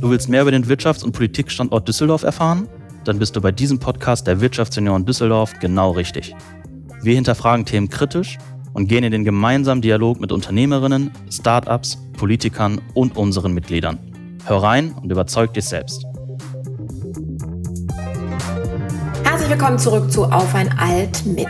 Du willst mehr über den Wirtschafts- und Politikstandort Düsseldorf erfahren? Dann bist du bei diesem Podcast der Wirtschaftsunion Düsseldorf genau richtig. Wir hinterfragen Themen kritisch und gehen in den gemeinsamen Dialog mit Unternehmerinnen, Startups, Politikern und unseren Mitgliedern. Hör rein und überzeug dich selbst. Herzlich willkommen zurück zu Auf ein Alt mit.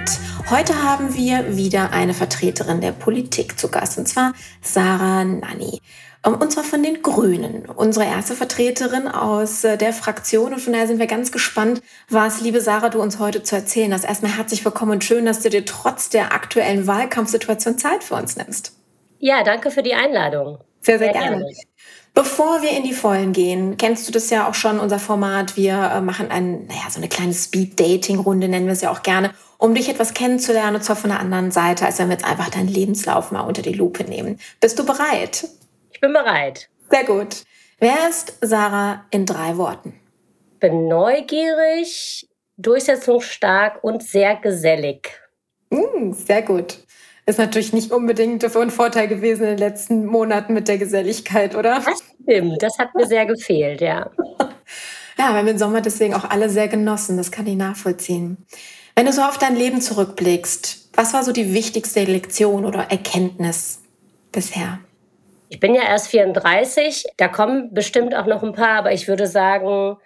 Heute haben wir wieder eine Vertreterin der Politik zu Gast, und zwar Sarah Nanni. Ähm, und zwar von den Grünen. Unsere erste Vertreterin aus äh, der Fraktion. Und von daher sind wir ganz gespannt, was, liebe Sarah, du uns heute zu erzählen hast. Erstmal herzlich willkommen und schön, dass du dir trotz der aktuellen Wahlkampfsituation Zeit für uns nimmst. Ja, danke für die Einladung. Sehr, sehr, sehr gerne. gerne. Bevor wir in die Vollen gehen, kennst du das ja auch schon, unser Format. Wir äh, machen ein, naja, so eine kleine Speed-Dating-Runde, nennen wir es ja auch gerne, um dich etwas kennenzulernen, und zwar von der anderen Seite, als wenn wir jetzt einfach deinen Lebenslauf mal unter die Lupe nehmen. Bist du bereit? Ich bin bereit. Sehr gut. Wer ist Sarah in drei Worten? Bin neugierig, durchsetzungsstark und sehr gesellig. Mm, sehr gut. Ist natürlich nicht unbedingt ein Vorteil gewesen in den letzten Monaten mit der Geselligkeit, oder? Das stimmt, das hat mir sehr gefehlt, ja. ja, wir haben den Sommer deswegen auch alle sehr genossen, das kann ich nachvollziehen. Wenn du so auf dein Leben zurückblickst, was war so die wichtigste Lektion oder Erkenntnis bisher? Ich bin ja erst 34, da kommen bestimmt auch noch ein paar, aber ich würde sagen,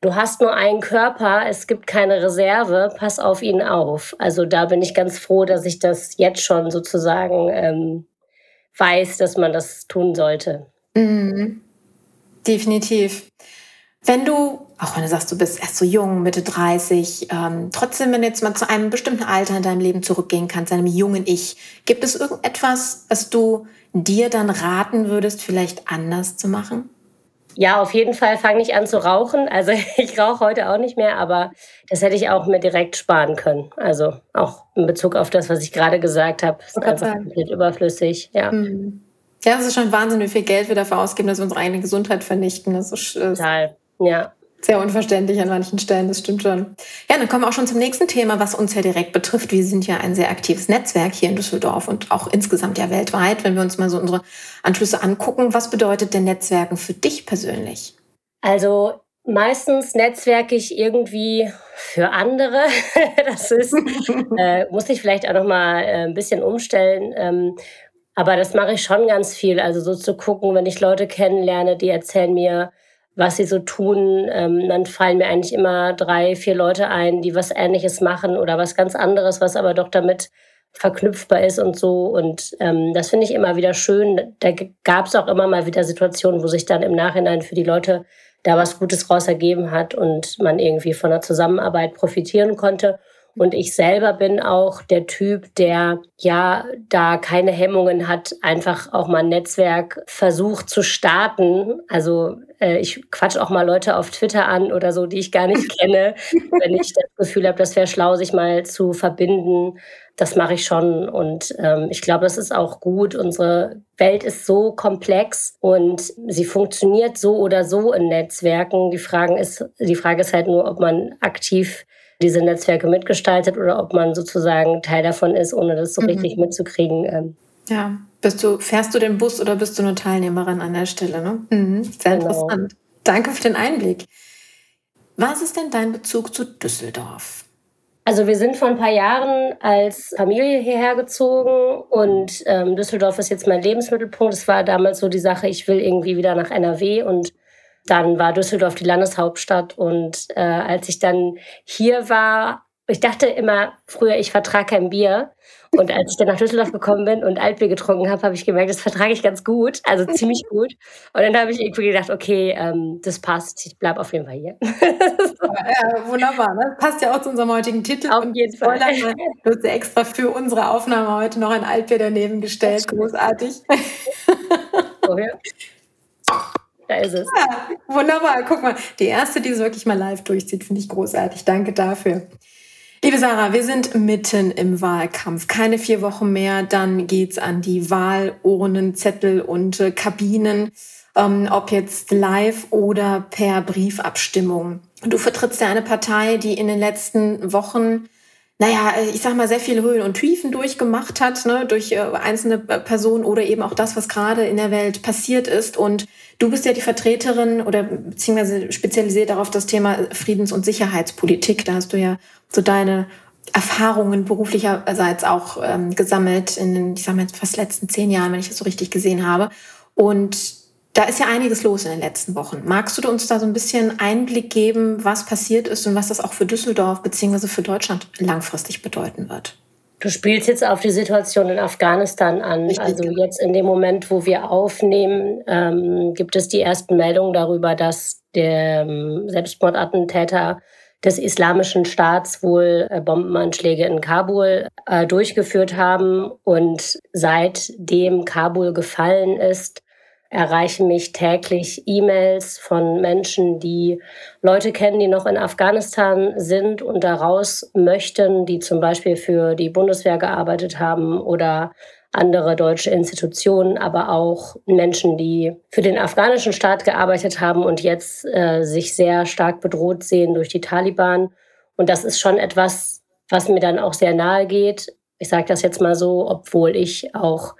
du hast nur einen Körper, es gibt keine Reserve, pass auf ihn auf. Also da bin ich ganz froh, dass ich das jetzt schon sozusagen ähm, weiß, dass man das tun sollte. Mhm. Definitiv. Wenn du, auch wenn du sagst, du bist erst so jung, Mitte 30, ähm, trotzdem, wenn du jetzt mal zu einem bestimmten Alter in deinem Leben zurückgehen kannst, einem jungen Ich, gibt es irgendetwas, was du dir dann raten würdest, vielleicht anders zu machen? Ja, auf jeden Fall fange ich an zu rauchen. Also ich rauche heute auch nicht mehr, aber das hätte ich auch mir direkt sparen können. Also auch in Bezug auf das, was ich gerade gesagt habe, ist einfach komplett überflüssig. Ja. Mhm. Ja, es ist schon Wahnsinn, wie viel Geld wir dafür ausgeben, dass wir unsere eigene Gesundheit vernichten. Das ist, Total. Ja. Sehr unverständlich an manchen Stellen, das stimmt schon. Ja, dann kommen wir auch schon zum nächsten Thema, was uns ja direkt betrifft. Wir sind ja ein sehr aktives Netzwerk hier in Düsseldorf und auch insgesamt ja weltweit. Wenn wir uns mal so unsere Anschlüsse angucken, was bedeutet denn Netzwerken für dich persönlich? Also meistens netzwerke ich irgendwie für andere. das ist, äh, muss ich vielleicht auch noch mal äh, ein bisschen umstellen. Ähm, aber das mache ich schon ganz viel. Also so zu gucken, wenn ich Leute kennenlerne, die erzählen mir, was sie so tun, ähm, dann fallen mir eigentlich immer drei, vier Leute ein, die was Ähnliches machen oder was ganz anderes, was aber doch damit verknüpfbar ist und so. Und ähm, das finde ich immer wieder schön. Da gab es auch immer mal wieder Situationen, wo sich dann im Nachhinein für die Leute da was Gutes raus ergeben hat und man irgendwie von der Zusammenarbeit profitieren konnte. Und ich selber bin auch der Typ, der ja da keine Hemmungen hat, einfach auch mal ein Netzwerk versucht zu starten. Also äh, ich quatsch auch mal Leute auf Twitter an oder so, die ich gar nicht kenne, wenn ich das Gefühl habe, das wäre schlau, sich mal zu verbinden. Das mache ich schon und ähm, ich glaube, das ist auch gut. Unsere Welt ist so komplex und sie funktioniert so oder so in Netzwerken. Die Frage ist, die Frage ist halt nur, ob man aktiv diese Netzwerke mitgestaltet oder ob man sozusagen Teil davon ist, ohne das so mhm. richtig mitzukriegen. Ähm. Ja, bist du, fährst du den Bus oder bist du nur Teilnehmerin an der Stelle? Ne? Mhm. Sehr genau. interessant. Danke für den Einblick. Was ist denn dein Bezug zu Düsseldorf? Also wir sind vor ein paar Jahren als Familie hierher gezogen und ähm, Düsseldorf ist jetzt mein Lebensmittelpunkt. Es war damals so die Sache, ich will irgendwie wieder nach NRW und dann war Düsseldorf die Landeshauptstadt und äh, als ich dann hier war, ich dachte immer früher, ich vertrage kein Bier. Und als ich dann nach Düsseldorf gekommen bin und Altbier getrunken habe, habe ich gemerkt, das vertrage ich ganz gut, also ziemlich gut. Und dann habe ich irgendwie gedacht, okay, ähm, das passt, ich bleibe auf jeden Fall hier. ja, wunderbar, das ne? passt ja auch zu unserem heutigen Titel. Auf jeden Fall. Du hast ja extra für unsere Aufnahme heute noch ein Altbier daneben gestellt, großartig. Oh, ja. Da ist es. Ja, wunderbar. Guck mal, die erste, die es wirklich mal live durchzieht, finde ich großartig. Danke dafür. Liebe Sarah, wir sind mitten im Wahlkampf. Keine vier Wochen mehr, dann geht's an die Wahlurnen, Zettel und äh, Kabinen, ähm, ob jetzt live oder per Briefabstimmung. Du vertrittst ja eine Partei, die in den letzten Wochen naja, äh, ich sag mal, sehr viele Höhen und Tiefen durchgemacht hat, ne, durch äh, einzelne äh, Personen oder eben auch das, was gerade in der Welt passiert ist. Und du bist ja die Vertreterin oder beziehungsweise spezialisiert darauf das Thema Friedens- und Sicherheitspolitik. Da hast du ja so deine Erfahrungen beruflicherseits auch ähm, gesammelt in den, ich sag mal, fast letzten zehn Jahren, wenn ich das so richtig gesehen habe. Und da ist ja einiges los in den letzten Wochen. Magst du uns da so ein bisschen Einblick geben, was passiert ist und was das auch für Düsseldorf bzw. für Deutschland langfristig bedeuten wird? Du spielst jetzt auf die Situation in Afghanistan an. Also jetzt in dem Moment, wo wir aufnehmen, ähm, gibt es die ersten Meldungen darüber, dass der ähm, Selbstmordattentäter des Islamischen Staats wohl äh, Bombenanschläge in Kabul äh, durchgeführt haben. Und seitdem Kabul gefallen ist, erreichen mich täglich E-Mails von Menschen, die Leute kennen, die noch in Afghanistan sind und daraus möchten, die zum Beispiel für die Bundeswehr gearbeitet haben oder andere deutsche Institutionen, aber auch Menschen, die für den afghanischen Staat gearbeitet haben und jetzt äh, sich sehr stark bedroht sehen durch die Taliban. Und das ist schon etwas, was mir dann auch sehr nahe geht. Ich sage das jetzt mal so, obwohl ich auch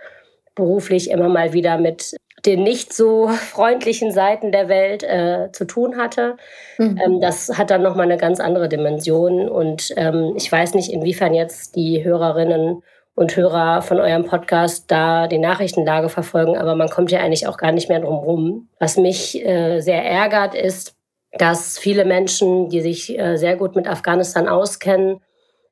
beruflich immer mal wieder mit den nicht so freundlichen Seiten der Welt äh, zu tun hatte. Mhm. Ähm, das hat dann nochmal eine ganz andere Dimension. Und ähm, ich weiß nicht, inwiefern jetzt die Hörerinnen und Hörer von eurem Podcast da die Nachrichtenlage verfolgen, aber man kommt ja eigentlich auch gar nicht mehr drum rum. Was mich äh, sehr ärgert, ist, dass viele Menschen, die sich äh, sehr gut mit Afghanistan auskennen,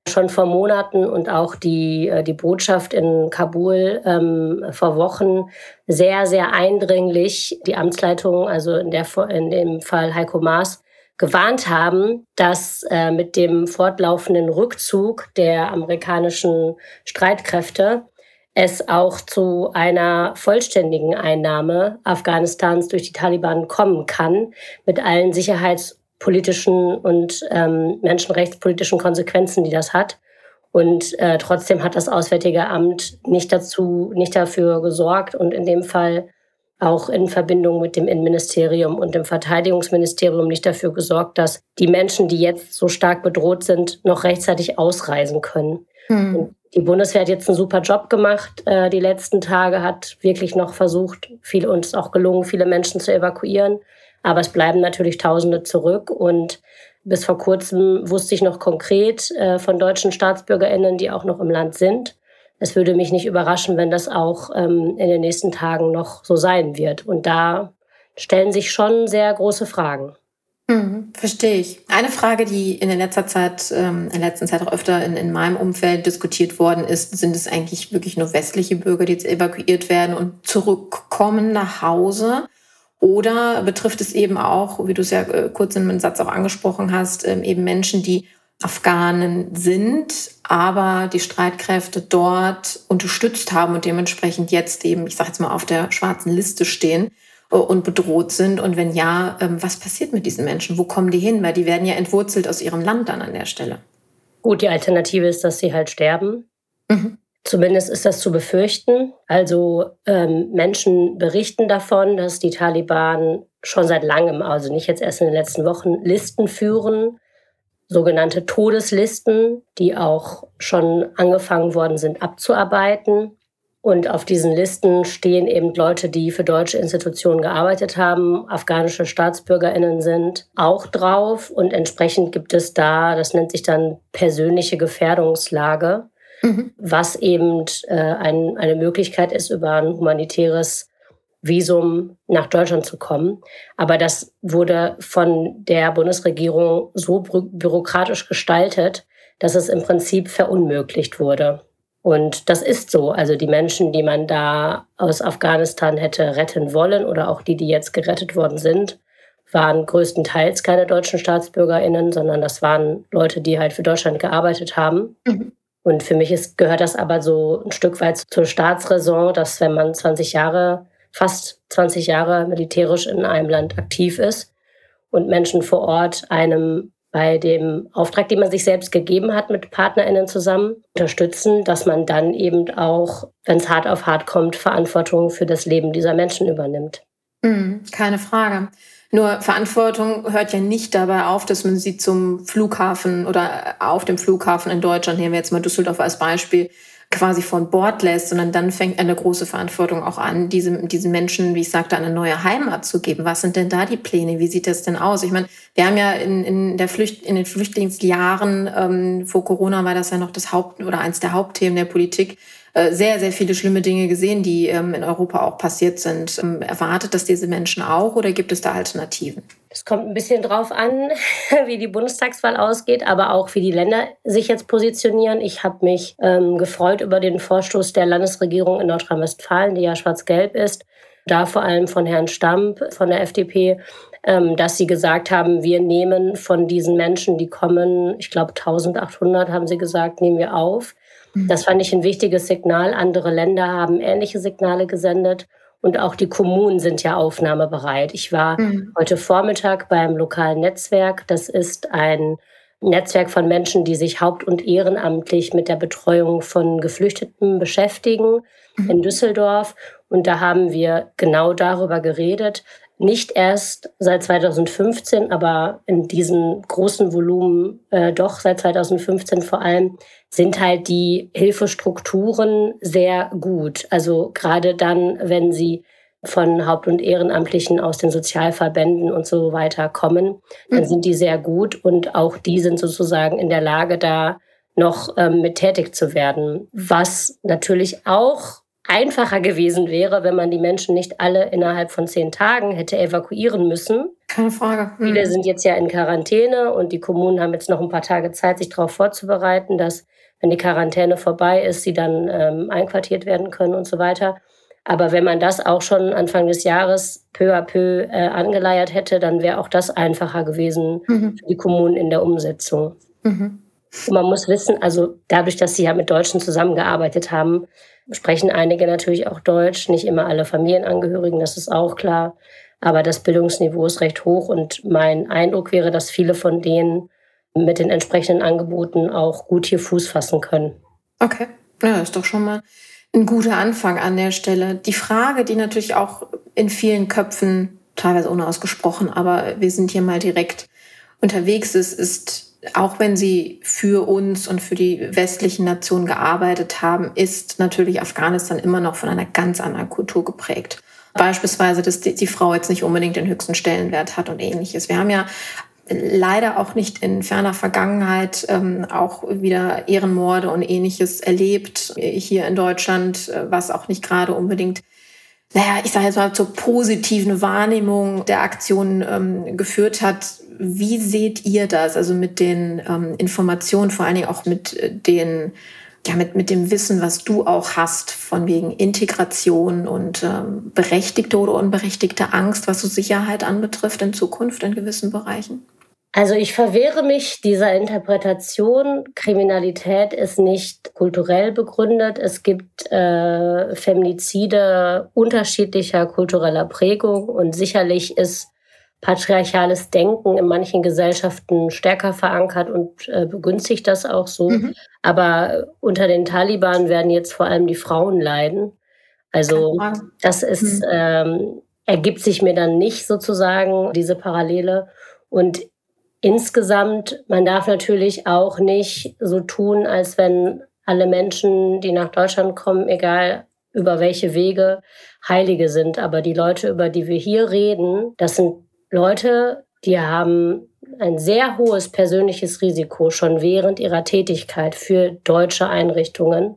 schon vor Monaten und auch die, äh, die Botschaft in Kabul ähm, vor Wochen sehr, sehr eindringlich die Amtsleitung, also in, der, in dem Fall Heiko Maas, gewarnt haben, dass äh, mit dem fortlaufenden Rückzug der amerikanischen Streitkräfte es auch zu einer vollständigen Einnahme Afghanistans durch die Taliban kommen kann, mit allen Sicherheits- politischen und ähm, menschenrechtspolitischen Konsequenzen, die das hat. Und äh, trotzdem hat das Auswärtige Amt nicht dazu, nicht dafür gesorgt und in dem Fall auch in Verbindung mit dem Innenministerium und dem Verteidigungsministerium nicht dafür gesorgt, dass die Menschen, die jetzt so stark bedroht sind, noch rechtzeitig ausreisen können. Hm. Die Bundeswehr hat jetzt einen super Job gemacht. Äh, die letzten Tage hat wirklich noch versucht, viel uns auch gelungen, viele Menschen zu evakuieren. Aber es bleiben natürlich Tausende zurück und bis vor kurzem wusste ich noch konkret äh, von deutschen StaatsbürgerInnen, die auch noch im Land sind. Es würde mich nicht überraschen, wenn das auch ähm, in den nächsten Tagen noch so sein wird. Und da stellen sich schon sehr große Fragen. Mhm, verstehe ich. Eine Frage, die in der letzter Zeit, ähm, in der letzten Zeit auch öfter in, in meinem Umfeld diskutiert worden ist, sind es eigentlich wirklich nur westliche Bürger, die jetzt evakuiert werden und zurückkommen nach Hause? Oder betrifft es eben auch, wie du es ja äh, kurz in einem Satz auch angesprochen hast, ähm, eben Menschen, die Afghanen sind, aber die Streitkräfte dort unterstützt haben und dementsprechend jetzt eben, ich sage jetzt mal, auf der schwarzen Liste stehen äh, und bedroht sind? Und wenn ja, ähm, was passiert mit diesen Menschen? Wo kommen die hin? Weil die werden ja entwurzelt aus ihrem Land dann an der Stelle. Gut, die Alternative ist, dass sie halt sterben. Mhm. Zumindest ist das zu befürchten. Also ähm, Menschen berichten davon, dass die Taliban schon seit langem, also nicht jetzt erst in den letzten Wochen, Listen führen, sogenannte Todeslisten, die auch schon angefangen worden sind abzuarbeiten. Und auf diesen Listen stehen eben Leute, die für deutsche Institutionen gearbeitet haben, afghanische Staatsbürgerinnen sind auch drauf. Und entsprechend gibt es da, das nennt sich dann persönliche Gefährdungslage was eben äh, ein, eine Möglichkeit ist, über ein humanitäres Visum nach Deutschland zu kommen. Aber das wurde von der Bundesregierung so bürokratisch gestaltet, dass es im Prinzip verunmöglicht wurde. Und das ist so. Also die Menschen, die man da aus Afghanistan hätte retten wollen oder auch die, die jetzt gerettet worden sind, waren größtenteils keine deutschen Staatsbürgerinnen, sondern das waren Leute, die halt für Deutschland gearbeitet haben. Mhm. Und für mich ist, gehört das aber so ein Stück weit zur Staatsräson, dass wenn man 20 Jahre, fast 20 Jahre militärisch in einem Land aktiv ist und Menschen vor Ort einem bei dem Auftrag, den man sich selbst gegeben hat, mit PartnerInnen zusammen unterstützen, dass man dann eben auch, wenn es hart auf hart kommt, Verantwortung für das Leben dieser Menschen übernimmt. Mhm, keine Frage. Nur Verantwortung hört ja nicht dabei auf, dass man sie zum Flughafen oder auf dem Flughafen in Deutschland, nehmen wir jetzt mal Düsseldorf als Beispiel, quasi von Bord lässt, sondern dann fängt eine große Verantwortung auch an, diesem, diesen Menschen, wie ich sagte, eine neue Heimat zu geben. Was sind denn da die Pläne? Wie sieht das denn aus? Ich meine, wir haben ja in, in, der Flücht, in den Flüchtlingsjahren, ähm, vor Corona war das ja noch das Haupt- oder eins der Hauptthemen der Politik, sehr, sehr viele schlimme Dinge gesehen, die ähm, in Europa auch passiert sind. Ähm, erwartet das diese Menschen auch oder gibt es da Alternativen? Es kommt ein bisschen drauf an, wie die Bundestagswahl ausgeht, aber auch wie die Länder sich jetzt positionieren. Ich habe mich ähm, gefreut über den Vorstoß der Landesregierung in Nordrhein-Westfalen, die ja schwarz-gelb ist, da vor allem von Herrn Stamp von der FDP, ähm, dass sie gesagt haben, wir nehmen von diesen Menschen, die kommen, ich glaube 1800 haben sie gesagt, nehmen wir auf. Das fand ich ein wichtiges Signal. Andere Länder haben ähnliche Signale gesendet. Und auch die Kommunen sind ja aufnahmebereit. Ich war mhm. heute Vormittag beim lokalen Netzwerk. Das ist ein Netzwerk von Menschen, die sich haupt- und ehrenamtlich mit der Betreuung von Geflüchteten beschäftigen mhm. in Düsseldorf. Und da haben wir genau darüber geredet, nicht erst seit 2015, aber in diesem großen Volumen äh, doch seit 2015 vor allem, sind halt die Hilfestrukturen sehr gut. Also gerade dann, wenn sie von Haupt- und Ehrenamtlichen aus den Sozialverbänden und so weiter kommen, dann mhm. sind die sehr gut und auch die sind sozusagen in der Lage, da noch ähm, mit tätig zu werden. Was natürlich auch einfacher gewesen wäre, wenn man die Menschen nicht alle innerhalb von zehn Tagen hätte evakuieren müssen. Keine Frage. Mhm. Viele sind jetzt ja in Quarantäne und die Kommunen haben jetzt noch ein paar Tage Zeit, sich darauf vorzubereiten, dass, wenn die Quarantäne vorbei ist, sie dann ähm, einquartiert werden können und so weiter. Aber wenn man das auch schon Anfang des Jahres peu à peu äh, angeleiert hätte, dann wäre auch das einfacher gewesen mhm. für die Kommunen in der Umsetzung. Mhm. Man muss wissen, also dadurch, dass sie ja mit Deutschen zusammengearbeitet haben, sprechen einige natürlich auch Deutsch, nicht immer alle Familienangehörigen, das ist auch klar. Aber das Bildungsniveau ist recht hoch und mein Eindruck wäre, dass viele von denen mit den entsprechenden Angeboten auch gut hier Fuß fassen können. Okay, ja, das ist doch schon mal ein guter Anfang an der Stelle. Die Frage, die natürlich auch in vielen Köpfen, teilweise unausgesprochen, aber wir sind hier mal direkt unterwegs ist, ist auch wenn sie für uns und für die westlichen Nationen gearbeitet haben, ist natürlich Afghanistan immer noch von einer ganz anderen Kultur geprägt. Beispielsweise, dass die, die Frau jetzt nicht unbedingt den höchsten Stellenwert hat und ähnliches. Wir haben ja leider auch nicht in ferner Vergangenheit ähm, auch wieder Ehrenmorde und ähnliches erlebt hier in Deutschland, äh, was auch nicht gerade unbedingt naja, ich sage jetzt mal zur positiven Wahrnehmung der Aktion ähm, geführt hat. Wie seht ihr das? Also mit den ähm, Informationen, vor allen Dingen auch mit äh, den ja, mit, mit dem Wissen, was du auch hast, von wegen Integration und ähm, berechtigte oder unberechtigte Angst, was so Sicherheit anbetrifft in Zukunft in gewissen Bereichen? Also ich verwehre mich dieser Interpretation. Kriminalität ist nicht kulturell begründet. Es gibt äh, Feminizide unterschiedlicher kultureller Prägung und sicherlich ist patriarchales Denken in manchen Gesellschaften stärker verankert und äh, begünstigt das auch so. Mhm. Aber unter den Taliban werden jetzt vor allem die Frauen leiden. Also das ist, mhm. ähm, ergibt sich mir dann nicht sozusagen diese Parallele. Und insgesamt, man darf natürlich auch nicht so tun, als wenn alle Menschen, die nach Deutschland kommen, egal über welche Wege, Heilige sind. Aber die Leute, über die wir hier reden, das sind Leute, die haben ein sehr hohes persönliches Risiko schon während ihrer Tätigkeit für deutsche Einrichtungen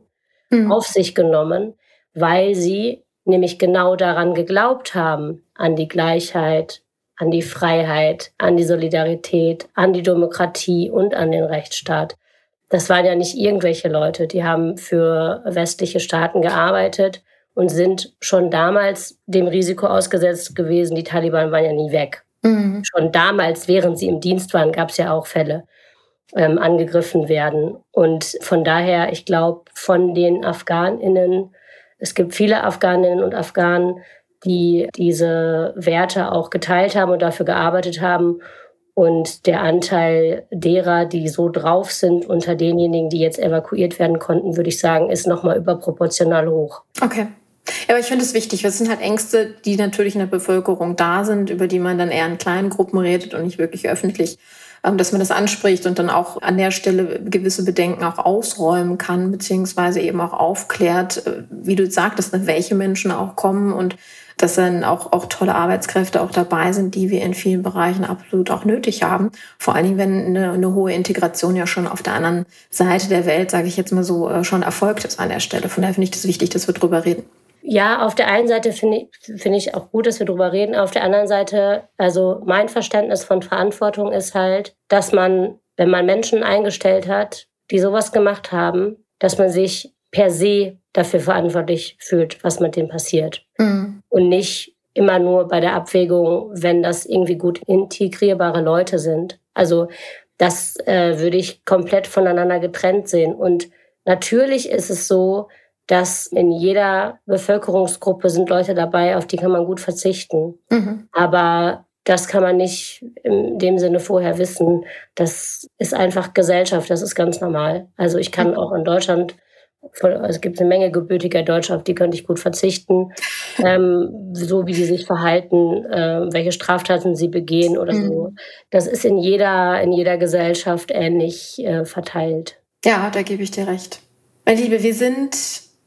mhm. auf sich genommen, weil sie nämlich genau daran geglaubt haben, an die Gleichheit, an die Freiheit, an die Solidarität, an die Demokratie und an den Rechtsstaat. Das waren ja nicht irgendwelche Leute, die haben für westliche Staaten gearbeitet und sind schon damals dem Risiko ausgesetzt gewesen. Die Taliban waren ja nie weg. Mhm. Schon damals, während sie im Dienst waren, gab es ja auch Fälle, ähm, angegriffen werden. Und von daher, ich glaube, von den Afghaninnen, es gibt viele Afghaninnen und Afghanen, die diese Werte auch geteilt haben und dafür gearbeitet haben. Und der Anteil derer, die so drauf sind, unter denjenigen, die jetzt evakuiert werden konnten, würde ich sagen, ist nochmal überproportional hoch. Okay. Ja, aber ich finde es wichtig. Das sind halt Ängste, die natürlich in der Bevölkerung da sind, über die man dann eher in kleinen Gruppen redet und nicht wirklich öffentlich. Ähm, dass man das anspricht und dann auch an der Stelle gewisse Bedenken auch ausräumen kann, beziehungsweise eben auch aufklärt, äh, wie du sagtest, ne, welche Menschen auch kommen und dass dann auch, auch tolle Arbeitskräfte auch dabei sind, die wir in vielen Bereichen absolut auch nötig haben. Vor allen Dingen, wenn eine, eine hohe Integration ja schon auf der anderen Seite der Welt, sage ich jetzt mal so, äh, schon erfolgt ist an der Stelle. Von daher finde ich das wichtig, dass wir drüber reden. Ja, auf der einen Seite finde ich, find ich auch gut, dass wir drüber reden. Auf der anderen Seite, also mein Verständnis von Verantwortung ist halt, dass man, wenn man Menschen eingestellt hat, die sowas gemacht haben, dass man sich per se dafür verantwortlich fühlt, was mit denen passiert. Mhm. Und nicht immer nur bei der Abwägung, wenn das irgendwie gut integrierbare Leute sind. Also das äh, würde ich komplett voneinander getrennt sehen. Und natürlich ist es so, dass in jeder Bevölkerungsgruppe sind Leute dabei, auf die kann man gut verzichten. Mhm. Aber das kann man nicht in dem Sinne vorher wissen. Das ist einfach Gesellschaft, das ist ganz normal. Also ich kann auch in Deutschland, es gibt eine Menge gebürtiger Deutscher, auf die könnte ich gut verzichten, ähm, so wie die sich verhalten, äh, welche Straftaten sie begehen oder mhm. so. Das ist in jeder, in jeder Gesellschaft ähnlich äh, verteilt. Ja, da gebe ich dir recht. Meine Liebe, wir sind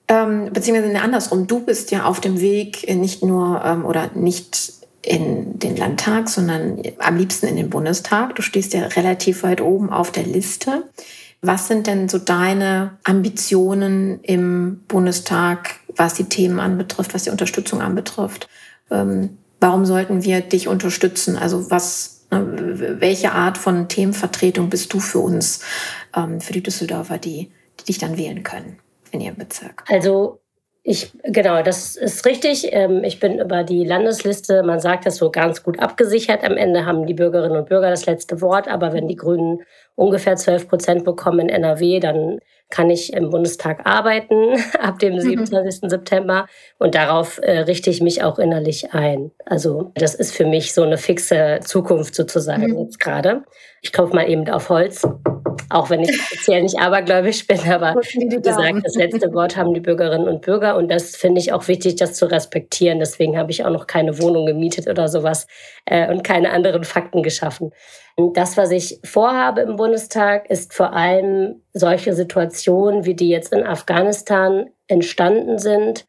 ähm, beziehungsweise andersrum, du bist ja auf dem Weg äh, nicht nur ähm, oder nicht in den Landtag, sondern am liebsten in den Bundestag. Du stehst ja relativ weit oben auf der Liste. Was sind denn so deine Ambitionen im Bundestag, was die Themen anbetrifft, was die Unterstützung anbetrifft? Ähm, warum sollten wir dich unterstützen? Also was, ne, welche Art von Themenvertretung bist du für uns, ähm, für die Düsseldorfer, die, die dich dann wählen können? in Ihrem Bezirk? Also ich, genau, das ist richtig. Ähm, ich bin über die Landesliste, man sagt das so ganz gut abgesichert. Am Ende haben die Bürgerinnen und Bürger das letzte Wort. Aber wenn die Grünen ungefähr 12 Prozent bekommen in NRW, dann kann ich im Bundestag arbeiten ab dem 27. Mhm. September. Und darauf äh, richte ich mich auch innerlich ein. Also das ist für mich so eine fixe Zukunft sozusagen mhm. jetzt gerade. Ich klopfe mal eben auf Holz, auch wenn ich offiziell nicht abergläubisch bin, aber wie gesagt, das letzte Wort haben die Bürgerinnen und Bürger und das finde ich auch wichtig, das zu respektieren. Deswegen habe ich auch noch keine Wohnung gemietet oder sowas äh, und keine anderen Fakten geschaffen. Und das, was ich vorhabe im Bundestag, ist vor allem solche Situationen, wie die jetzt in Afghanistan entstanden sind,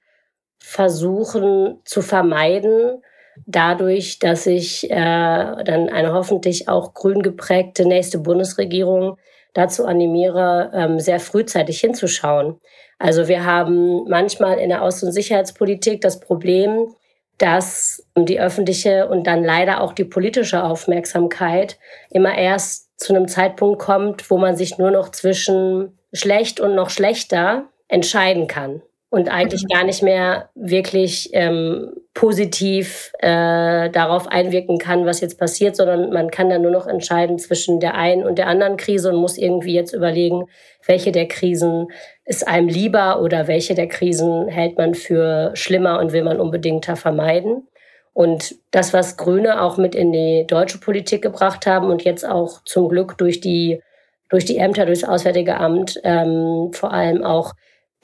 versuchen zu vermeiden dadurch, dass ich äh, dann eine hoffentlich auch grün geprägte nächste Bundesregierung dazu animiere, ähm, sehr frühzeitig hinzuschauen. Also wir haben manchmal in der Außen- und Sicherheitspolitik das Problem, dass die öffentliche und dann leider auch die politische Aufmerksamkeit immer erst zu einem Zeitpunkt kommt, wo man sich nur noch zwischen schlecht und noch schlechter entscheiden kann und eigentlich gar nicht mehr wirklich ähm, positiv äh, darauf einwirken kann, was jetzt passiert, sondern man kann dann nur noch entscheiden zwischen der einen und der anderen Krise und muss irgendwie jetzt überlegen, welche der Krisen ist einem lieber oder welche der Krisen hält man für schlimmer und will man unbedingter vermeiden. Und das, was Grüne auch mit in die deutsche Politik gebracht haben und jetzt auch zum Glück durch die, durch die Ämter, durchs Auswärtige Amt ähm, vor allem auch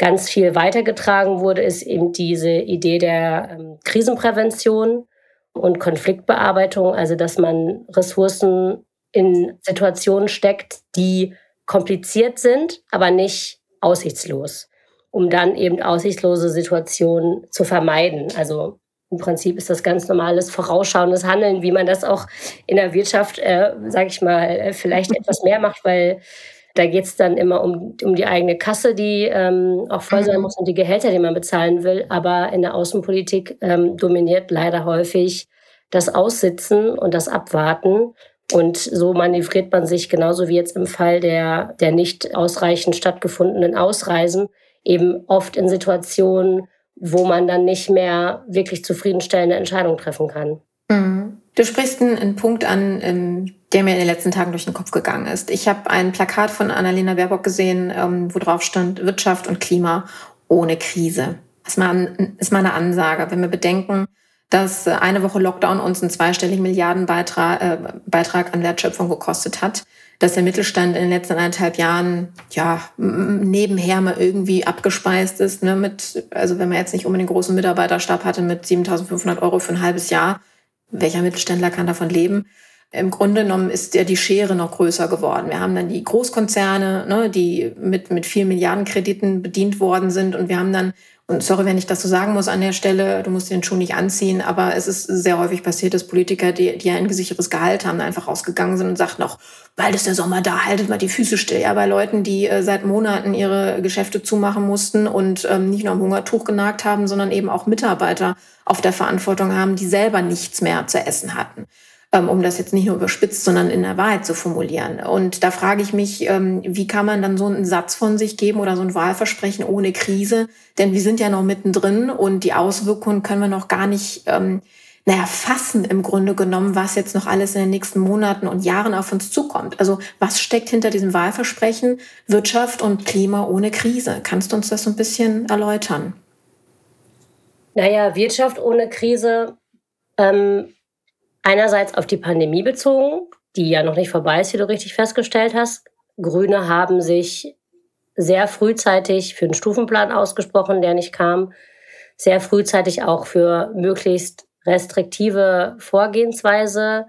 ganz viel weitergetragen wurde, ist eben diese Idee der ähm, Krisenprävention und Konfliktbearbeitung, also dass man Ressourcen in Situationen steckt, die kompliziert sind, aber nicht aussichtslos, um dann eben aussichtslose Situationen zu vermeiden. Also im Prinzip ist das ganz normales vorausschauendes Handeln, wie man das auch in der Wirtschaft, äh, sage ich mal, äh, vielleicht etwas mehr macht, weil da geht es dann immer um, um die eigene Kasse, die ähm, auch voll sein mhm. muss und die Gehälter, die man bezahlen will. Aber in der Außenpolitik ähm, dominiert leider häufig das Aussitzen und das Abwarten. Und so manövriert man sich genauso wie jetzt im Fall der, der nicht ausreichend stattgefundenen Ausreisen eben oft in Situationen, wo man dann nicht mehr wirklich zufriedenstellende Entscheidungen treffen kann. Mhm. Du sprichst einen, Punkt an, ähm, der mir in den letzten Tagen durch den Kopf gegangen ist. Ich habe ein Plakat von Annalena Baerbock gesehen, ähm, wo drauf stand Wirtschaft und Klima ohne Krise. Das ist mal, eine Ansage. Wenn wir bedenken, dass äh, eine Woche Lockdown uns einen zweistelligen Milliardenbeitrag äh, Beitrag an Wertschöpfung gekostet hat, dass der Mittelstand in den letzten anderthalb Jahren ja nebenher mal irgendwie abgespeist ist, ne, mit, also wenn man jetzt nicht unbedingt einen großen Mitarbeiterstab hatte mit 7.500 Euro für ein halbes Jahr, welcher Mittelständler kann davon leben? Im Grunde genommen ist ja die Schere noch größer geworden. Wir haben dann die Großkonzerne, ne, die mit, mit vielen Milliardenkrediten bedient worden sind. Und wir haben dann, und sorry, wenn ich das so sagen muss an der Stelle, du musst den Schuh nicht anziehen, aber es ist sehr häufig passiert, dass Politiker, die, die ein gesichertes Gehalt haben, einfach rausgegangen sind und sagten noch, bald ist der Sommer da, haltet mal die Füße still. Ja, bei Leuten, die äh, seit Monaten ihre Geschäfte zumachen mussten und ähm, nicht nur am Hungertuch genagt haben, sondern eben auch Mitarbeiter auf der Verantwortung haben, die selber nichts mehr zu essen hatten. Ähm, um das jetzt nicht nur überspitzt, sondern in der Wahrheit zu formulieren. Und da frage ich mich, ähm, wie kann man dann so einen Satz von sich geben oder so ein Wahlversprechen ohne Krise? Denn wir sind ja noch mittendrin und die Auswirkungen können wir noch gar nicht, ähm, naja, fassen im Grunde genommen, was jetzt noch alles in den nächsten Monaten und Jahren auf uns zukommt. Also was steckt hinter diesem Wahlversprechen Wirtschaft und Klima ohne Krise? Kannst du uns das so ein bisschen erläutern? Naja, Wirtschaft ohne Krise ähm, Einerseits auf die Pandemie bezogen, die ja noch nicht vorbei ist, wie du richtig festgestellt hast. Grüne haben sich sehr frühzeitig für einen Stufenplan ausgesprochen, der nicht kam. Sehr frühzeitig auch für möglichst restriktive Vorgehensweise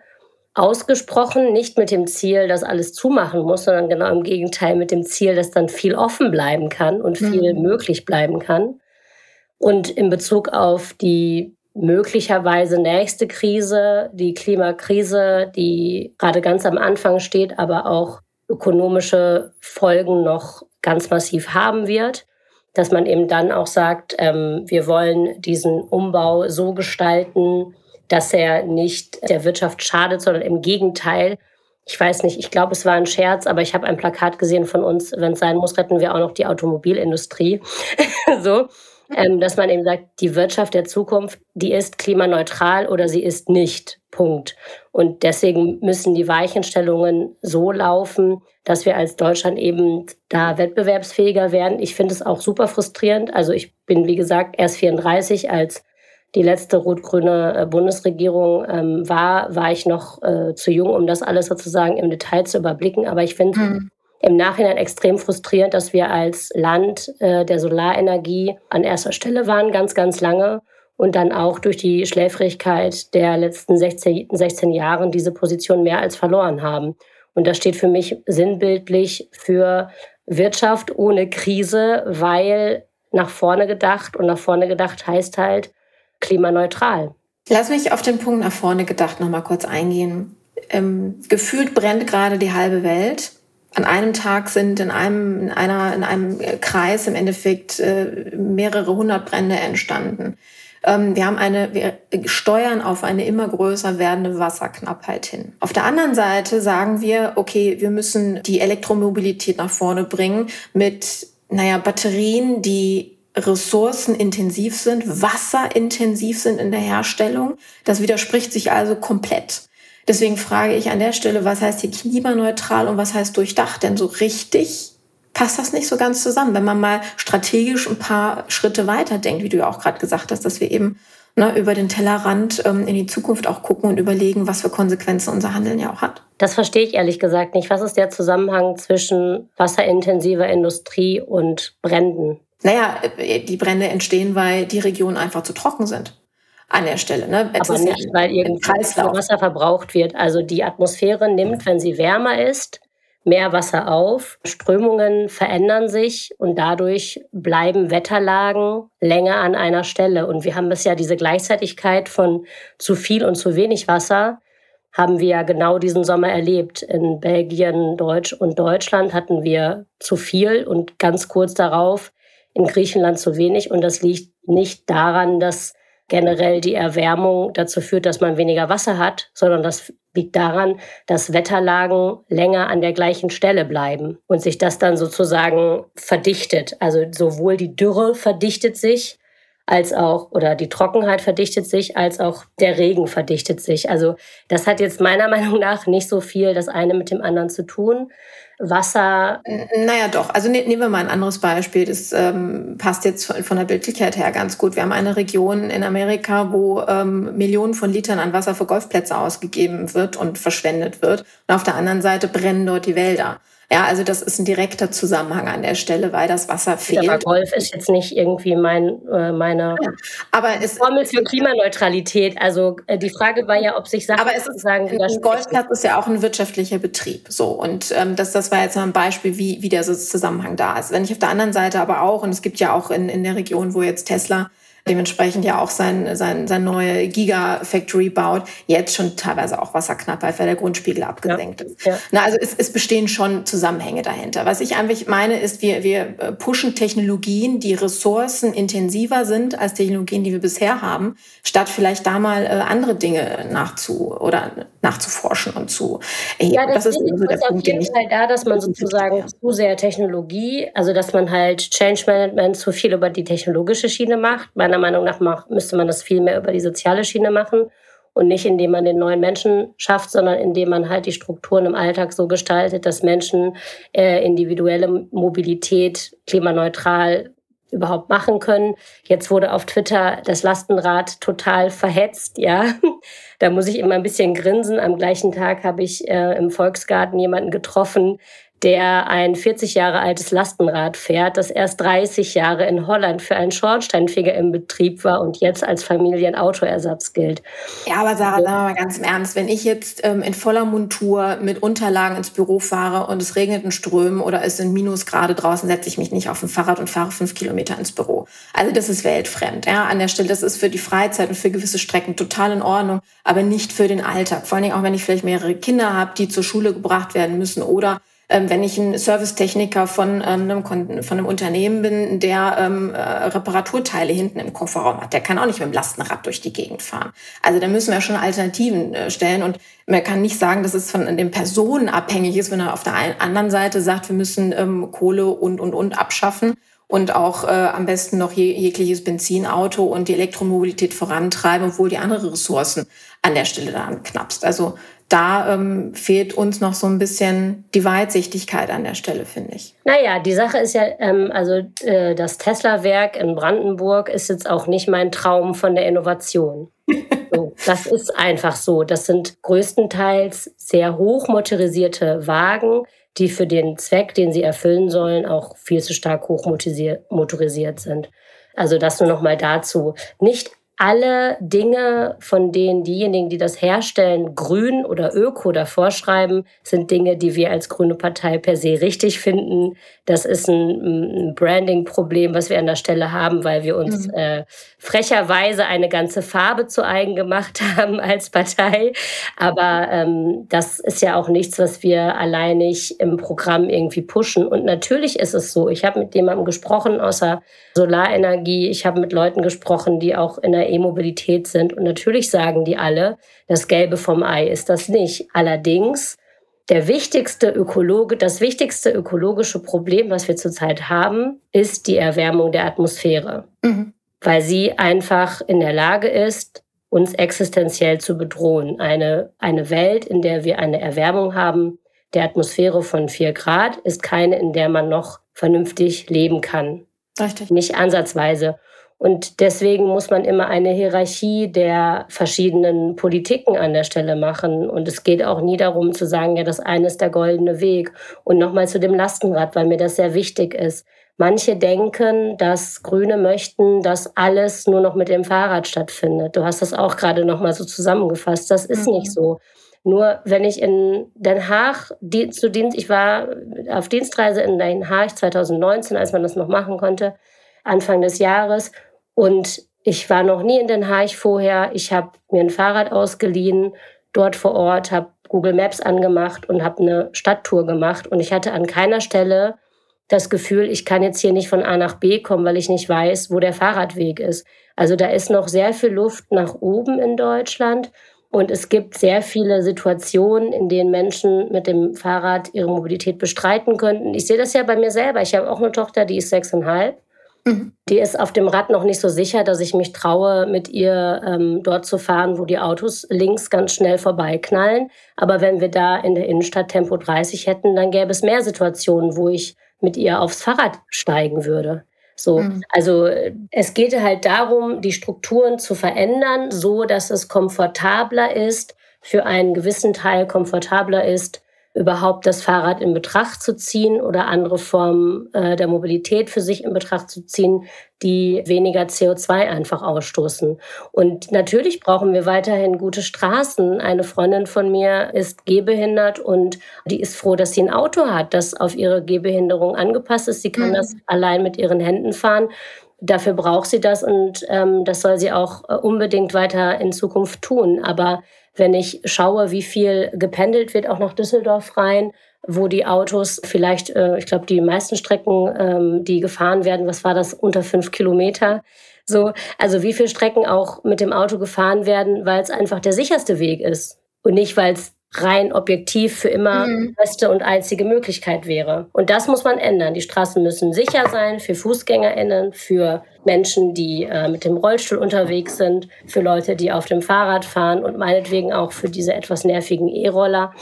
ausgesprochen, nicht mit dem Ziel, dass alles zumachen muss, sondern genau im Gegenteil mit dem Ziel, dass dann viel offen bleiben kann und viel mhm. möglich bleiben kann. Und in Bezug auf die möglicherweise nächste Krise, die Klimakrise, die gerade ganz am Anfang steht, aber auch ökonomische Folgen noch ganz massiv haben wird, dass man eben dann auch sagt, ähm, wir wollen diesen Umbau so gestalten, dass er nicht der Wirtschaft schadet, sondern im Gegenteil. Ich weiß nicht, ich glaube, es war ein Scherz, aber ich habe ein Plakat gesehen von uns, wenn es sein muss, retten wir auch noch die Automobilindustrie. so ähm, dass man eben sagt, die Wirtschaft der Zukunft, die ist klimaneutral oder sie ist nicht. Punkt. Und deswegen müssen die Weichenstellungen so laufen, dass wir als Deutschland eben da wettbewerbsfähiger werden. Ich finde es auch super frustrierend. Also ich bin, wie gesagt, erst 34, als die letzte rot-grüne äh, Bundesregierung ähm, war, war ich noch äh, zu jung, um das alles sozusagen im Detail zu überblicken. Aber ich finde, mhm im Nachhinein extrem frustrierend, dass wir als Land äh, der Solarenergie an erster Stelle waren, ganz, ganz lange. Und dann auch durch die Schläfrigkeit der letzten 16, 16 Jahre diese Position mehr als verloren haben. Und das steht für mich sinnbildlich für Wirtschaft ohne Krise, weil nach vorne gedacht und nach vorne gedacht heißt halt klimaneutral. Lass mich auf den Punkt nach vorne gedacht noch mal kurz eingehen. Ähm, gefühlt brennt gerade die halbe Welt an einem Tag sind in einem, in einer, in einem Kreis im Endeffekt äh, mehrere hundert Brände entstanden. Ähm, wir haben eine, wir steuern auf eine immer größer werdende Wasserknappheit hin. Auf der anderen Seite sagen wir, okay, wir müssen die Elektromobilität nach vorne bringen mit, naja, Batterien, die ressourcenintensiv sind, wasserintensiv sind in der Herstellung. Das widerspricht sich also komplett. Deswegen frage ich an der Stelle, was heißt hier klimaneutral und was heißt durchdacht? Denn so richtig passt das nicht so ganz zusammen, wenn man mal strategisch ein paar Schritte weiter denkt, wie du ja auch gerade gesagt hast, dass wir eben ne, über den Tellerrand ähm, in die Zukunft auch gucken und überlegen, was für Konsequenzen unser Handeln ja auch hat. Das verstehe ich ehrlich gesagt nicht. Was ist der Zusammenhang zwischen wasserintensiver Industrie und Bränden? Naja, äh, die Brände entstehen, weil die Regionen einfach zu trocken sind an der Stelle. Ne? Aber nicht, ja weil irgendwie Wasser verbraucht wird. Also die Atmosphäre nimmt, wenn sie wärmer ist, mehr Wasser auf. Strömungen verändern sich und dadurch bleiben Wetterlagen länger an einer Stelle. Und wir haben bisher diese Gleichzeitigkeit von zu viel und zu wenig Wasser haben wir ja genau diesen Sommer erlebt. In Belgien, Deutsch und Deutschland hatten wir zu viel und ganz kurz darauf in Griechenland zu wenig. Und das liegt nicht daran, dass generell die Erwärmung dazu führt, dass man weniger Wasser hat, sondern das liegt daran, dass Wetterlagen länger an der gleichen Stelle bleiben und sich das dann sozusagen verdichtet. Also sowohl die Dürre verdichtet sich, als auch, oder die Trockenheit verdichtet sich, als auch der Regen verdichtet sich. Also das hat jetzt meiner Meinung nach nicht so viel das eine mit dem anderen zu tun. Wasser. Naja, doch. Also ne, nehmen wir mal ein anderes Beispiel. Das ähm, passt jetzt von, von, der Bildlichkeit her ganz gut. Wir haben eine Region in Amerika, wo ähm, Millionen von Litern an Wasser für Golfplätze ausgegeben wird und verschwendet wird. Und auf der anderen Seite brennen dort die Wälder. Ja, also das ist ein direkter Zusammenhang an der Stelle, weil das Wasser fehlt. Aber Golf ist jetzt nicht irgendwie mein, äh, meine ja, aber es, Formel für Klimaneutralität. Also äh, die Frage war ja, ob sich Sachen aber es ist, sagen, ein Golfplatz ist ja auch ein wirtschaftlicher Betrieb. So und ähm, das, das war jetzt mal ein Beispiel, wie, wie der so Zusammenhang da ist. Wenn ich auf der anderen Seite aber auch, und es gibt ja auch in, in der Region, wo jetzt Tesla dementsprechend ja auch sein, sein, sein neue Gigafactory baut, jetzt schon teilweise auch Wasserknappheit, weil der Grundspiegel abgesenkt ja. ist. Ja. Na, also es, es bestehen schon Zusammenhänge dahinter. Was ich einfach meine, ist, wir, wir pushen Technologien, die ressourcenintensiver sind als Technologien, die wir bisher haben, statt vielleicht da mal äh, andere Dinge nachzu oder nachzuforschen und zu erheben. Ja, das, das ist so der Punkt, den ich Fall da, dass man sozusagen zu sehr Technologie, also dass man halt Change Management zu viel über die technologische Schiene macht. Meiner Meinung nach müsste man das viel mehr über die soziale Schiene machen und nicht indem man den neuen Menschen schafft, sondern indem man halt die Strukturen im Alltag so gestaltet, dass Menschen äh, individuelle Mobilität klimaneutral überhaupt machen können. Jetzt wurde auf Twitter das Lastenrad total verhetzt, ja. Da muss ich immer ein bisschen grinsen. Am gleichen Tag habe ich äh, im Volksgarten jemanden getroffen, der ein 40 Jahre altes Lastenrad fährt, das erst 30 Jahre in Holland für einen Schornsteinfeger im Betrieb war und jetzt als Familienautoersatz gilt. Ja, aber Sarah, sagen wir mal ganz im Ernst, wenn ich jetzt ähm, in voller Montur mit Unterlagen ins Büro fahre und es regnet in Strömen oder es sind Minusgrade draußen, setze ich mich nicht auf ein Fahrrad und fahre fünf Kilometer ins Büro. Also das ist weltfremd. Ja, an der Stelle, das ist für die Freizeit und für gewisse Strecken total in Ordnung, aber nicht für den Alltag. Vor allen Dingen auch, wenn ich vielleicht mehrere Kinder habe, die zur Schule gebracht werden müssen oder wenn ich ein Servicetechniker von, ähm, einem, von einem Unternehmen bin, der ähm, äh, Reparaturteile hinten im Kofferraum hat, der kann auch nicht mit dem Lastenrad durch die Gegend fahren. Also da müssen wir schon Alternativen äh, stellen und man kann nicht sagen, dass es von den Personen abhängig ist, wenn er auf der anderen Seite sagt, wir müssen ähm, Kohle und, und, und abschaffen und auch äh, am besten noch je, jegliches Benzinauto und die Elektromobilität vorantreiben, obwohl die anderen Ressourcen an der Stelle dann knappst. Also da ähm, fehlt uns noch so ein bisschen die Weitsichtigkeit an der Stelle, finde ich. Naja, die Sache ist ja, ähm, also äh, das Tesla-Werk in Brandenburg ist jetzt auch nicht mein Traum von der Innovation. so, das ist einfach so. Das sind größtenteils sehr hoch motorisierte Wagen, die für den Zweck, den sie erfüllen sollen, auch viel zu stark hoch motorisiert sind. Also das nur noch mal dazu. Nicht alle Dinge, von denen diejenigen, die das herstellen, grün oder öko davor schreiben, sind Dinge, die wir als Grüne Partei per se richtig finden. Das ist ein, Branding-Problem, was wir an der Stelle haben, weil wir uns mhm. äh, frecherweise eine ganze Farbe zu eigen gemacht haben als Partei. Aber ähm, das ist ja auch nichts, was wir alleinig im Programm irgendwie pushen. Und natürlich ist es so, ich habe mit jemandem gesprochen außer Solarenergie, ich habe mit Leuten gesprochen, die auch in der E-Mobilität sind. Und natürlich sagen die alle, das Gelbe vom Ei ist das nicht. Allerdings der wichtigste Ökologe, das wichtigste ökologische Problem, was wir zurzeit haben, ist die Erwärmung der Atmosphäre. Mhm. Weil sie einfach in der Lage ist, uns existenziell zu bedrohen. Eine, eine Welt, in der wir eine Erwärmung haben der Atmosphäre von vier Grad, ist keine, in der man noch vernünftig leben kann. Richtig. Nicht ansatzweise. Und deswegen muss man immer eine Hierarchie der verschiedenen Politiken an der Stelle machen. Und es geht auch nie darum zu sagen, ja, das eine ist der goldene Weg. Und nochmal zu dem Lastenrad, weil mir das sehr wichtig ist. Manche denken, dass Grüne möchten, dass alles nur noch mit dem Fahrrad stattfindet. Du hast das auch gerade nochmal so zusammengefasst. Das ist mhm. nicht so. Nur wenn ich in Den Haag zu Dienst, ich war auf Dienstreise in Den Haag 2019, als man das noch machen konnte, Anfang des Jahres. Und ich war noch nie in Den Haag vorher. Ich habe mir ein Fahrrad ausgeliehen, dort vor Ort, habe Google Maps angemacht und habe eine Stadttour gemacht. Und ich hatte an keiner Stelle das Gefühl, ich kann jetzt hier nicht von A nach B kommen, weil ich nicht weiß, wo der Fahrradweg ist. Also da ist noch sehr viel Luft nach oben in Deutschland. Und es gibt sehr viele Situationen, in denen Menschen mit dem Fahrrad ihre Mobilität bestreiten könnten. Ich sehe das ja bei mir selber. Ich habe auch eine Tochter, die ist sechseinhalb. Mhm. Die ist auf dem Rad noch nicht so sicher, dass ich mich traue, mit ihr ähm, dort zu fahren, wo die Autos links ganz schnell vorbeiknallen. Aber wenn wir da in der Innenstadt Tempo 30 hätten, dann gäbe es mehr Situationen, wo ich mit ihr aufs Fahrrad steigen würde. So, mhm. also es geht halt darum, die Strukturen zu verändern, so dass es komfortabler ist, für einen gewissen Teil komfortabler ist, überhaupt das Fahrrad in Betracht zu ziehen oder andere Formen äh, der Mobilität für sich in Betracht zu ziehen, die weniger CO2 einfach ausstoßen. Und natürlich brauchen wir weiterhin gute Straßen. Eine Freundin von mir ist gehbehindert und die ist froh, dass sie ein Auto hat, das auf ihre Gehbehinderung angepasst ist. Sie kann mhm. das allein mit ihren Händen fahren. Dafür braucht sie das und ähm, das soll sie auch äh, unbedingt weiter in Zukunft tun. Aber wenn ich schaue, wie viel gependelt wird, auch nach Düsseldorf rein, wo die Autos vielleicht, äh, ich glaube, die meisten Strecken, ähm, die gefahren werden, was war das, unter fünf Kilometer. So, also wie viele Strecken auch mit dem Auto gefahren werden, weil es einfach der sicherste Weg ist und nicht, weil es rein objektiv für immer mhm. beste und einzige Möglichkeit wäre. Und das muss man ändern. Die Straßen müssen sicher sein für FußgängerInnen, für Menschen, die äh, mit dem Rollstuhl unterwegs sind, für Leute, die auf dem Fahrrad fahren und meinetwegen auch für diese etwas nervigen E-Roller.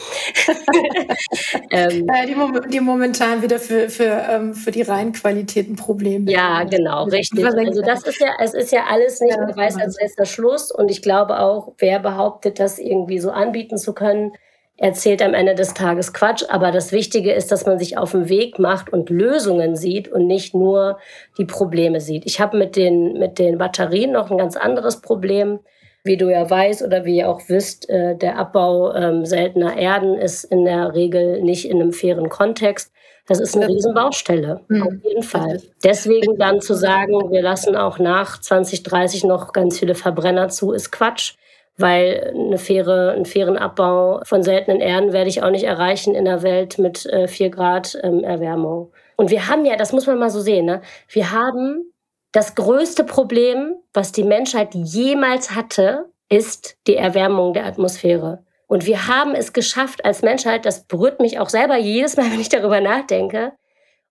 ähm, äh, die, die, momentan wieder für, für, ähm, für die Reinqualitäten Probleme. Ja, genau, richtig. Also das ist ja, es ist ja alles nicht ja, weiß als letzter Schluss und ich glaube auch, wer behauptet, das irgendwie so anbieten zu können, erzählt am Ende des Tages Quatsch. Aber das Wichtige ist, dass man sich auf den Weg macht und Lösungen sieht und nicht nur die Probleme sieht. Ich habe mit den, mit den Batterien noch ein ganz anderes Problem. Wie du ja weißt oder wie ihr auch wisst, äh, der Abbau ähm, seltener Erden ist in der Regel nicht in einem fairen Kontext. Das ist eine Riesenbaustelle, mhm. auf jeden Fall. Deswegen dann zu sagen, wir lassen auch nach 2030 noch ganz viele Verbrenner zu, ist Quatsch weil eine faire, einen fairen Abbau von seltenen Erden werde ich auch nicht erreichen in einer Welt mit äh, 4 Grad ähm, Erwärmung. Und wir haben ja, das muss man mal so sehen, ne? wir haben das größte Problem, was die Menschheit jemals hatte, ist die Erwärmung der Atmosphäre. Und wir haben es geschafft als Menschheit, das berührt mich auch selber jedes Mal, wenn ich darüber nachdenke,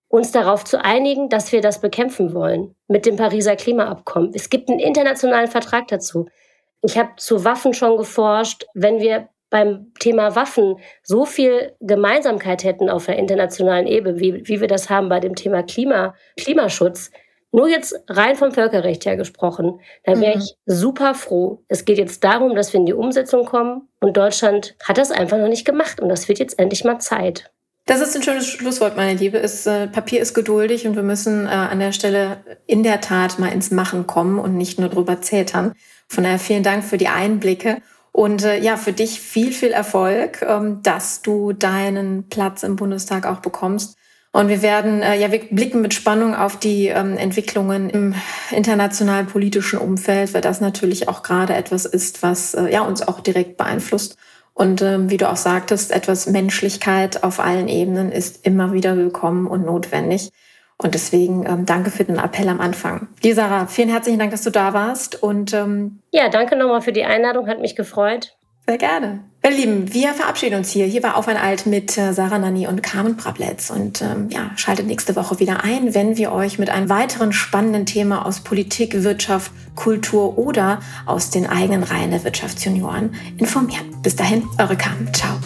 uns darauf zu einigen, dass wir das bekämpfen wollen mit dem Pariser Klimaabkommen. Es gibt einen internationalen Vertrag dazu. Ich habe zu Waffen schon geforscht. Wenn wir beim Thema Waffen so viel Gemeinsamkeit hätten auf der internationalen Ebene, wie, wie wir das haben bei dem Thema Klima, Klimaschutz, nur jetzt rein vom Völkerrecht her gesprochen, dann wäre mhm. ich super froh. Es geht jetzt darum, dass wir in die Umsetzung kommen und Deutschland hat das einfach noch nicht gemacht und das wird jetzt endlich mal Zeit. Das ist ein schönes Schlusswort, meine Liebe. Es, äh, Papier ist geduldig und wir müssen äh, an der Stelle in der Tat mal ins Machen kommen und nicht nur drüber zetern. Von daher vielen Dank für die Einblicke. Und äh, ja, für dich viel, viel Erfolg, ähm, dass du deinen Platz im Bundestag auch bekommst. Und wir werden, äh, ja, wir blicken mit Spannung auf die ähm, Entwicklungen im internationalen politischen Umfeld, weil das natürlich auch gerade etwas ist, was äh, ja uns auch direkt beeinflusst. Und ähm, wie du auch sagtest, etwas Menschlichkeit auf allen Ebenen ist immer wieder willkommen und notwendig. Und deswegen ähm, danke für den Appell am Anfang. Dir, Sarah, vielen herzlichen Dank, dass du da warst. Und ähm, ja, danke nochmal für die Einladung, hat mich gefreut. Sehr gerne. Meine Lieben, wir verabschieden uns hier. Hier war Auf ein Alt mit äh, Sarah Nanni und Carmen Prabletz. Und ähm, ja, schaltet nächste Woche wieder ein, wenn wir euch mit einem weiteren spannenden Thema aus Politik, Wirtschaft, Kultur oder aus den eigenen Reihen der Wirtschaftsjunioren informieren. Bis dahin, eure Carmen. Ciao.